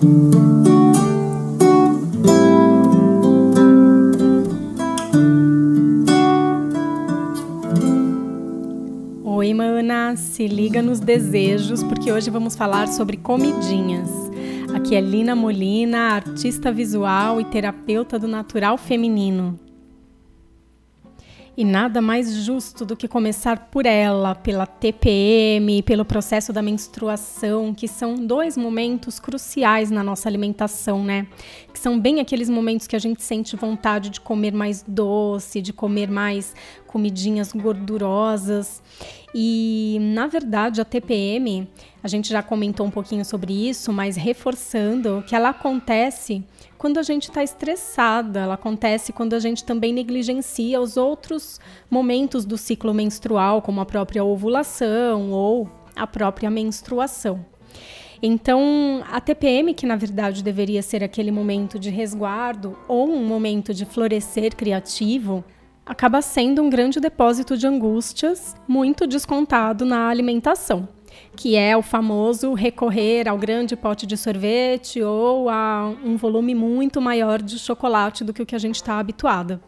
Oi, mana, se liga nos desejos, porque hoje vamos falar sobre comidinhas. Aqui é Lina Molina, artista visual e terapeuta do natural feminino. E nada mais justo do que começar por ela, pela TPM, pelo processo da menstruação, que são dois momentos cruciais na nossa alimentação, né? Que são bem aqueles momentos que a gente sente vontade de comer mais doce, de comer mais comidinhas gordurosas. E, na verdade, a TPM, a gente já comentou um pouquinho sobre isso, mas reforçando que ela acontece quando a gente está estressada, ela acontece quando a gente também negligencia os outros momentos do ciclo menstrual, como a própria ovulação ou a própria menstruação. Então, a TPM, que na verdade deveria ser aquele momento de resguardo ou um momento de florescer criativo, acaba sendo um grande depósito de angústias, muito descontado na alimentação, que é o famoso recorrer ao grande pote de sorvete ou a um volume muito maior de chocolate do que o que a gente está habituada.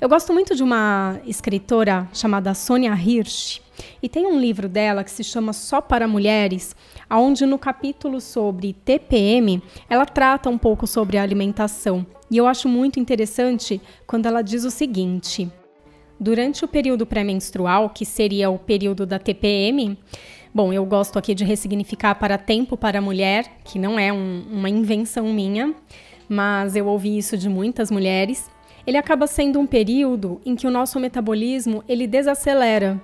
Eu gosto muito de uma escritora chamada Sonia Hirsch, e tem um livro dela que se chama Só para Mulheres, onde no capítulo sobre TPM, ela trata um pouco sobre a alimentação. E eu acho muito interessante quando ela diz o seguinte: Durante o período pré-menstrual, que seria o período da TPM, Bom, eu gosto aqui de ressignificar para tempo para mulher, que não é um, uma invenção minha, mas eu ouvi isso de muitas mulheres ele acaba sendo um período em que o nosso metabolismo ele desacelera.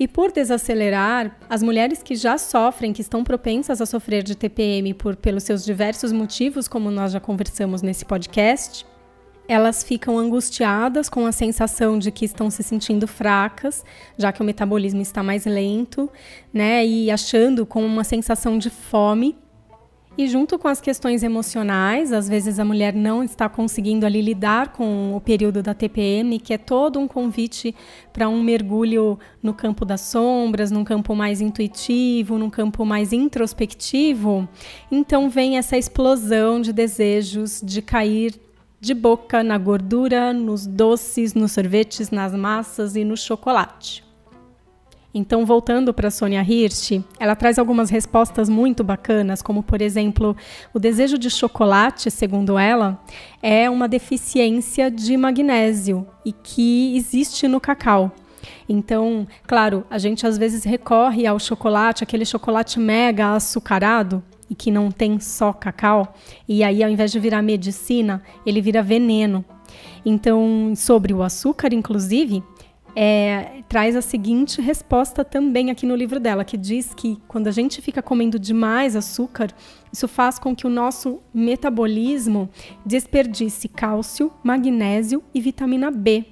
E por desacelerar, as mulheres que já sofrem, que estão propensas a sofrer de TPM por pelos seus diversos motivos, como nós já conversamos nesse podcast, elas ficam angustiadas com a sensação de que estão se sentindo fracas, já que o metabolismo está mais lento, né? E achando com uma sensação de fome e junto com as questões emocionais, às vezes a mulher não está conseguindo ali lidar com o período da TPM, que é todo um convite para um mergulho no campo das sombras, num campo mais intuitivo, num campo mais introspectivo. Então vem essa explosão de desejos de cair de boca na gordura, nos doces, nos sorvetes, nas massas e no chocolate. Então, voltando para Sônia Hirsch, ela traz algumas respostas muito bacanas, como, por exemplo, o desejo de chocolate, segundo ela, é uma deficiência de magnésio e que existe no cacau. Então, claro, a gente às vezes recorre ao chocolate, aquele chocolate mega açucarado, e que não tem só cacau, e aí ao invés de virar medicina, ele vira veneno. Então, sobre o açúcar, inclusive, é, traz a seguinte resposta também aqui no livro dela, que diz que quando a gente fica comendo demais açúcar, isso faz com que o nosso metabolismo desperdice cálcio, magnésio e vitamina B,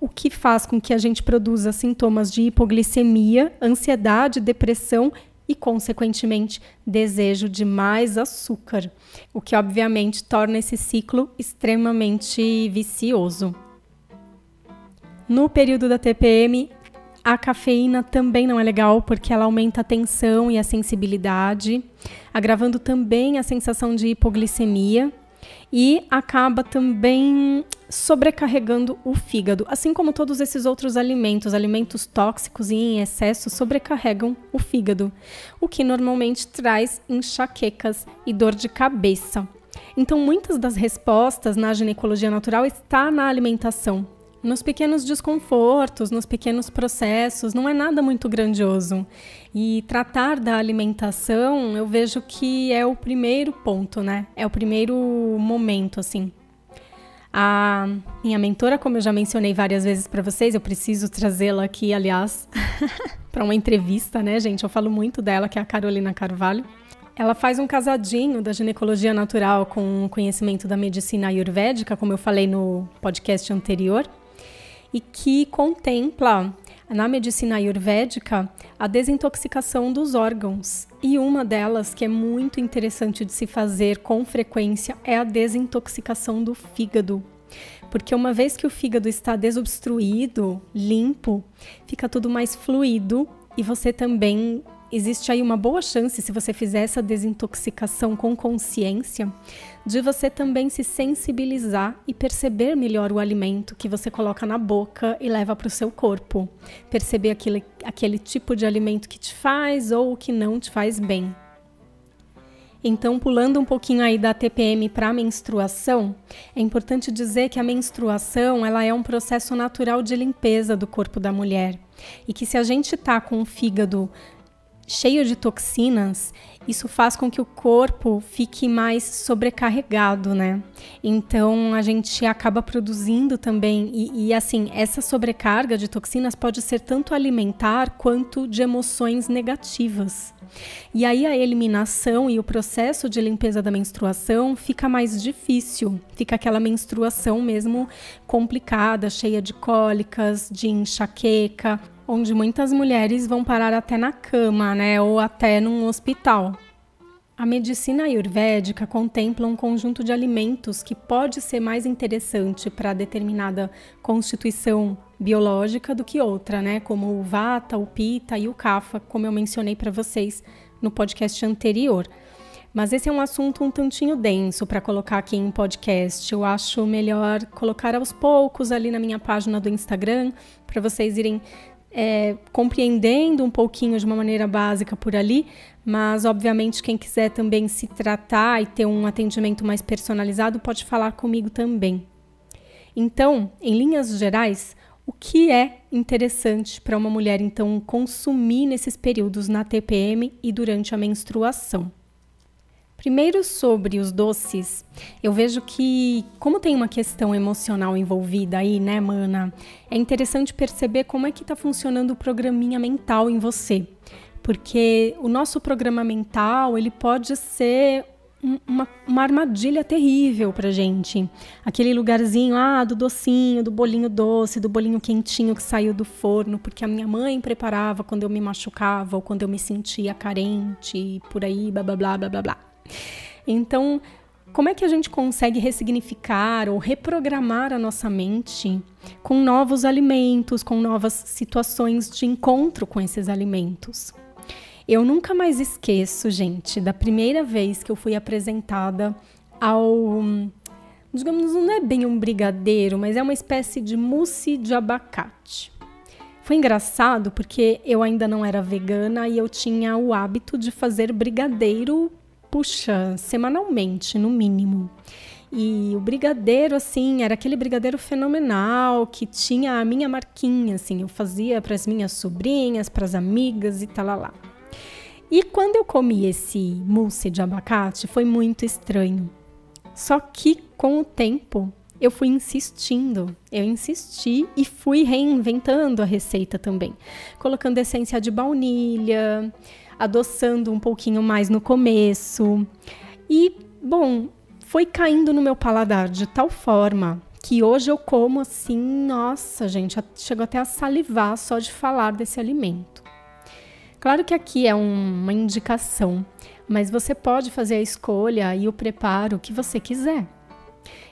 o que faz com que a gente produza sintomas de hipoglicemia, ansiedade, depressão e, consequentemente, desejo de mais açúcar, o que obviamente torna esse ciclo extremamente vicioso. No período da TPM, a cafeína também não é legal porque ela aumenta a tensão e a sensibilidade, agravando também a sensação de hipoglicemia e acaba também sobrecarregando o fígado, assim como todos esses outros alimentos, alimentos tóxicos e em excesso sobrecarregam o fígado, o que normalmente traz enxaquecas e dor de cabeça. Então, muitas das respostas na ginecologia natural está na alimentação, nos pequenos desconfortos, nos pequenos processos, não é nada muito grandioso. E tratar da alimentação, eu vejo que é o primeiro ponto, né? É o primeiro momento, assim. A minha mentora, como eu já mencionei várias vezes para vocês, eu preciso trazê-la aqui, aliás, para uma entrevista, né, gente? Eu falo muito dela, que é a Carolina Carvalho. Ela faz um casadinho da ginecologia natural com o conhecimento da medicina ayurvédica, como eu falei no podcast anterior e que contempla na medicina ayurvédica a desintoxicação dos órgãos. E uma delas que é muito interessante de se fazer com frequência é a desintoxicação do fígado. Porque uma vez que o fígado está desobstruído, limpo, fica tudo mais fluido e você também existe aí uma boa chance, se você fizer essa desintoxicação com consciência, de você também se sensibilizar e perceber melhor o alimento que você coloca na boca e leva para o seu corpo. Perceber aquele, aquele tipo de alimento que te faz ou que não te faz bem. Então, pulando um pouquinho aí da TPM para a menstruação, é importante dizer que a menstruação ela é um processo natural de limpeza do corpo da mulher e que se a gente tá com o fígado cheio de toxinas, isso faz com que o corpo fique mais sobrecarregado, né? Então a gente acaba produzindo também, e, e, assim, essa sobrecarga de toxinas pode ser tanto alimentar quanto de emoções negativas. E aí a eliminação e o processo de limpeza da menstruação fica mais difícil, fica aquela menstruação mesmo complicada, cheia de cólicas, de enxaqueca, onde muitas mulheres vão parar até na cama, né, ou até num hospital. A medicina ayurvédica contempla um conjunto de alimentos que pode ser mais interessante para determinada constituição biológica do que outra, né? Como o vata, o pita e o kapha, como eu mencionei para vocês no podcast anterior. Mas esse é um assunto um tantinho denso para colocar aqui em podcast. Eu acho melhor colocar aos poucos ali na minha página do Instagram para vocês irem é, compreendendo um pouquinho de uma maneira básica por ali, mas obviamente quem quiser também se tratar e ter um atendimento mais personalizado pode falar comigo também. Então, em linhas gerais, o que é interessante para uma mulher então consumir nesses períodos na TPM e durante a menstruação? Primeiro, sobre os doces, eu vejo que, como tem uma questão emocional envolvida aí, né, mana? É interessante perceber como é que está funcionando o programinha mental em você. Porque o nosso programa mental, ele pode ser uma, uma, armadilha terrível pra gente. Aquele lugarzinho, ah, do docinho, do bolinho doce, do bolinho quentinho que saiu do forno, porque a minha mãe preparava quando eu me machucava ou quando eu me sentia carente, por aí, blá blá blá blá blá blá. Então, como é que a gente consegue ressignificar ou reprogramar a nossa mente com novos alimentos, com novas situações de encontro com esses alimentos? Eu nunca mais esqueço, gente, da primeira vez que eu fui apresentada ao. Digamos, não é bem um brigadeiro, mas é uma espécie de mousse de abacate. Foi engraçado porque eu ainda não era vegana e eu tinha o hábito de fazer brigadeiro puxa, semanalmente, no mínimo. E o brigadeiro, assim, era aquele brigadeiro fenomenal que tinha a minha marquinha, assim, eu fazia para as minhas sobrinhas, para as amigas e tal lá. E quando eu comi esse mousse de abacate, foi muito estranho. Só que com o tempo eu fui insistindo, eu insisti e fui reinventando a receita também, colocando essência de baunilha, adoçando um pouquinho mais no começo. E, bom, foi caindo no meu paladar de tal forma que hoje eu como assim, nossa, gente, chego até a salivar só de falar desse alimento. Claro que aqui é uma indicação, mas você pode fazer a escolha e o preparo que você quiser.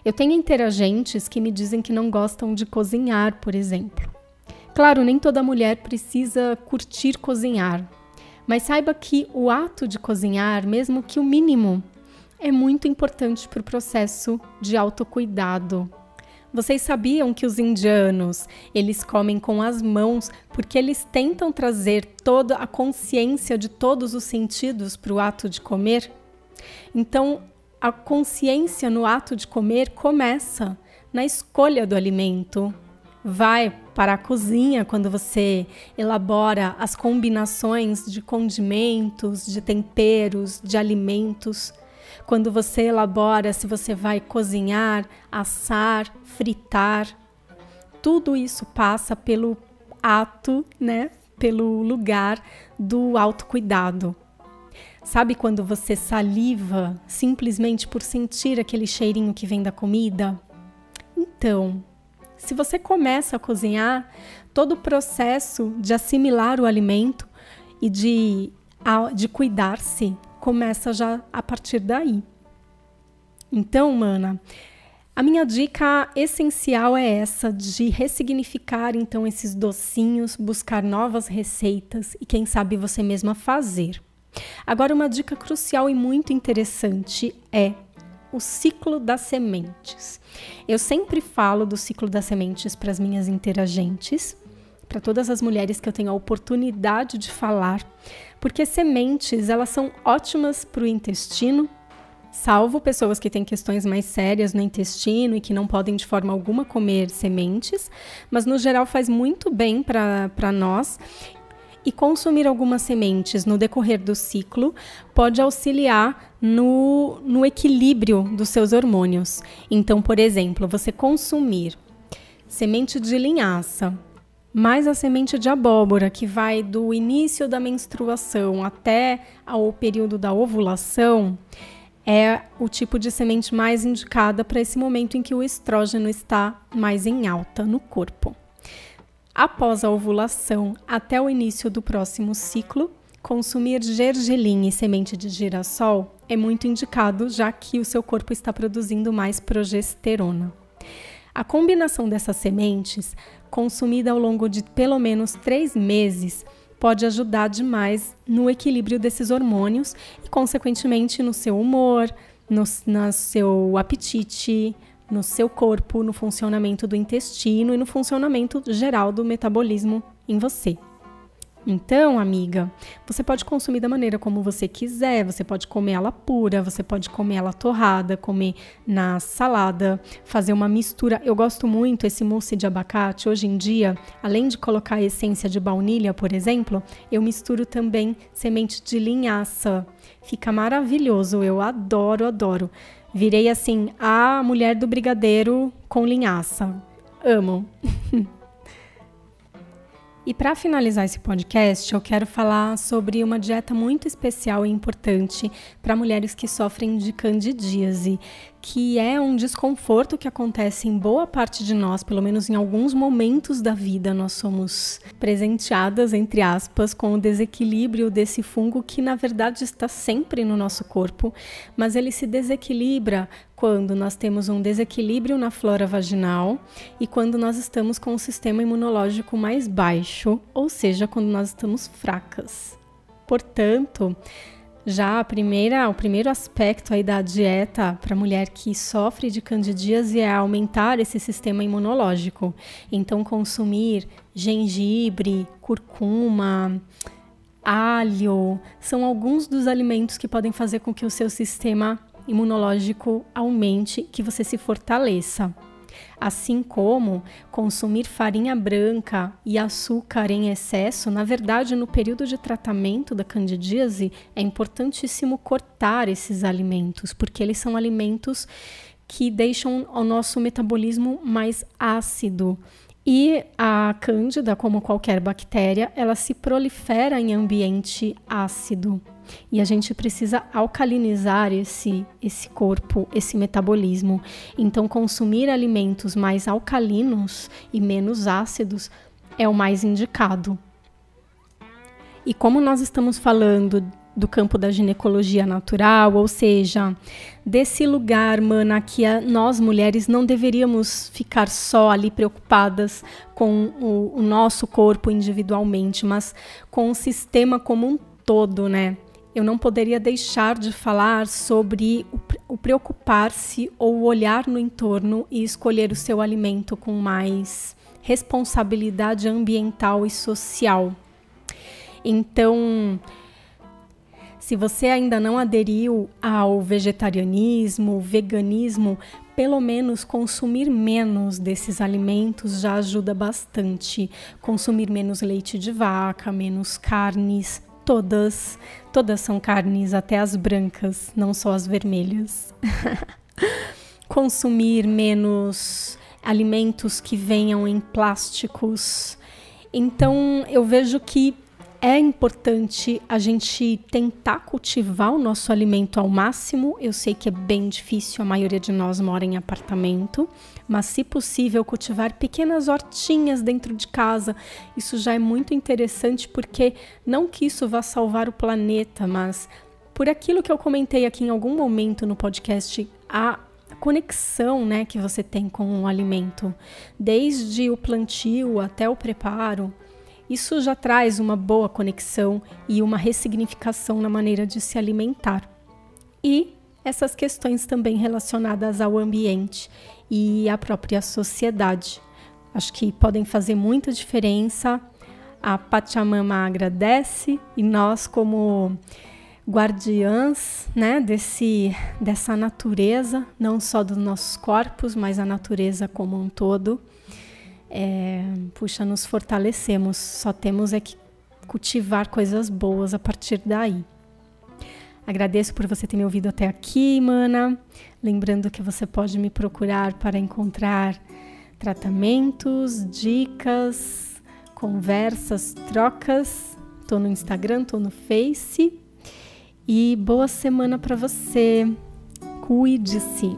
Eu tenho interagentes que me dizem que não gostam de cozinhar, por exemplo. Claro, nem toda mulher precisa curtir cozinhar, mas saiba que o ato de cozinhar, mesmo que o mínimo, é muito importante para o processo de autocuidado. Vocês sabiam que os indianos, eles comem com as mãos porque eles tentam trazer toda a consciência de todos os sentidos para o ato de comer? Então, a consciência no ato de comer começa na escolha do alimento, vai para a cozinha quando você elabora as combinações de condimentos, de temperos, de alimentos. Quando você elabora se você vai cozinhar, assar, fritar, tudo isso passa pelo ato, né? Pelo lugar do autocuidado. Sabe quando você saliva simplesmente por sentir aquele cheirinho que vem da comida? Então, se você começa a cozinhar, todo o processo de assimilar o alimento e de, de cuidar-se começa já a partir daí. Então, mana, A minha dica essencial é essa de ressignificar então esses docinhos, buscar novas receitas e quem sabe você mesma fazer. Agora uma dica crucial e muito interessante é o ciclo das sementes. Eu sempre falo do ciclo das sementes para as minhas interagentes, para todas as mulheres que eu tenho a oportunidade de falar, porque sementes elas são ótimas para o intestino, salvo pessoas que têm questões mais sérias no intestino e que não podem de forma alguma comer sementes, mas no geral faz muito bem para nós. E consumir algumas sementes no decorrer do ciclo pode auxiliar no, no equilíbrio dos seus hormônios. Então, por exemplo, você consumir semente de linhaça, mais a semente de abóbora, que vai do início da menstruação até ao período da ovulação, é o tipo de semente mais indicada para esse momento em que o estrógeno está mais em alta no corpo. Após a ovulação, até o início do próximo ciclo, consumir gergelim e semente de girassol é muito indicado, já que o seu corpo está produzindo mais progesterona. A combinação dessas sementes, consumida ao longo de pelo menos três meses, pode ajudar demais no equilíbrio desses hormônios e, consequentemente, no seu humor, no, no seu apetite, no seu corpo, no funcionamento do intestino e no funcionamento geral do metabolismo em você. Então, amiga, você pode consumir da maneira como você quiser. Você pode comer ela pura, você pode comer ela torrada, comer na salada, fazer uma mistura. Eu gosto muito esse mousse de abacate. Hoje em dia, além de colocar a essência de baunilha, por exemplo, eu misturo também semente de linhaça. Fica maravilhoso. Eu adoro, adoro. Virei assim a mulher do brigadeiro com linhaça. Amo. E para finalizar esse podcast, eu quero falar sobre uma dieta muito especial e importante para mulheres que sofrem de candidíase, que é um desconforto que acontece em boa parte de nós, pelo menos em alguns momentos da vida, nós somos presenteadas, entre aspas, com o desequilíbrio desse fungo que na verdade está sempre no nosso corpo, mas ele se desequilibra quando nós temos um desequilíbrio na flora vaginal e quando nós estamos com o sistema imunológico mais baixo, ou seja, quando nós estamos fracas. Portanto, já a primeira, o primeiro aspecto aí da dieta para mulher que sofre de candidíase é aumentar esse sistema imunológico. Então, consumir gengibre, curcuma, alho são alguns dos alimentos que podem fazer com que o seu sistema imunológico aumente, que você se fortaleça assim como consumir farinha branca e açúcar em excesso, na verdade, no período de tratamento da candidíase, é importantíssimo cortar esses alimentos, porque eles são alimentos que deixam o nosso metabolismo mais ácido. E a cândida, como qualquer bactéria, ela se prolifera em ambiente ácido. E a gente precisa alcalinizar esse, esse corpo, esse metabolismo. Então, consumir alimentos mais alcalinos e menos ácidos é o mais indicado. E como nós estamos falando do campo da ginecologia natural, ou seja, desse lugar, mana, que a, nós mulheres não deveríamos ficar só ali preocupadas com o, o nosso corpo individualmente, mas com o sistema como um todo, né? Eu não poderia deixar de falar sobre o, preocupar-se ou olhar no entorno e escolher o seu alimento com mais responsabilidade ambiental e social. Então, se você ainda não aderiu ao vegetarianismo, veganismo, pelo menos consumir menos desses alimentos já ajuda bastante. Consumir menos leite de vaca, menos carnes, todas, todas são carnes, até as brancas, não só as vermelhas. Consumir menos alimentos que venham em plásticos. Então, eu vejo que é importante a gente tentar cultivar o nosso alimento ao máximo. Eu sei que é bem difícil, a maioria de nós mora em apartamento, mas se possível, cultivar pequenas hortinhas dentro de casa. Isso já é muito interessante porque não que isso vá salvar o planeta, mas por aquilo que eu comentei aqui em algum momento no podcast, a conexão né, que você tem com o alimento, desde o plantio até o preparo. Isso já traz uma boa conexão e uma ressignificação na maneira de se alimentar. E essas questões também relacionadas ao ambiente e à própria sociedade. Acho que podem fazer muita diferença. A Pachamama agradece e nós, como guardiãs né, desse, dessa natureza, não só dos nossos corpos, mas a natureza como um todo, é, puxa, nos fortalecemos. Só temos é que cultivar coisas boas a partir daí. Agradeço por você ter me ouvido até aqui, mana. Lembrando que você pode me procurar para encontrar tratamentos, dicas, conversas, trocas. Tô no Instagram, tô no Face. E boa semana para você. Cuide-se.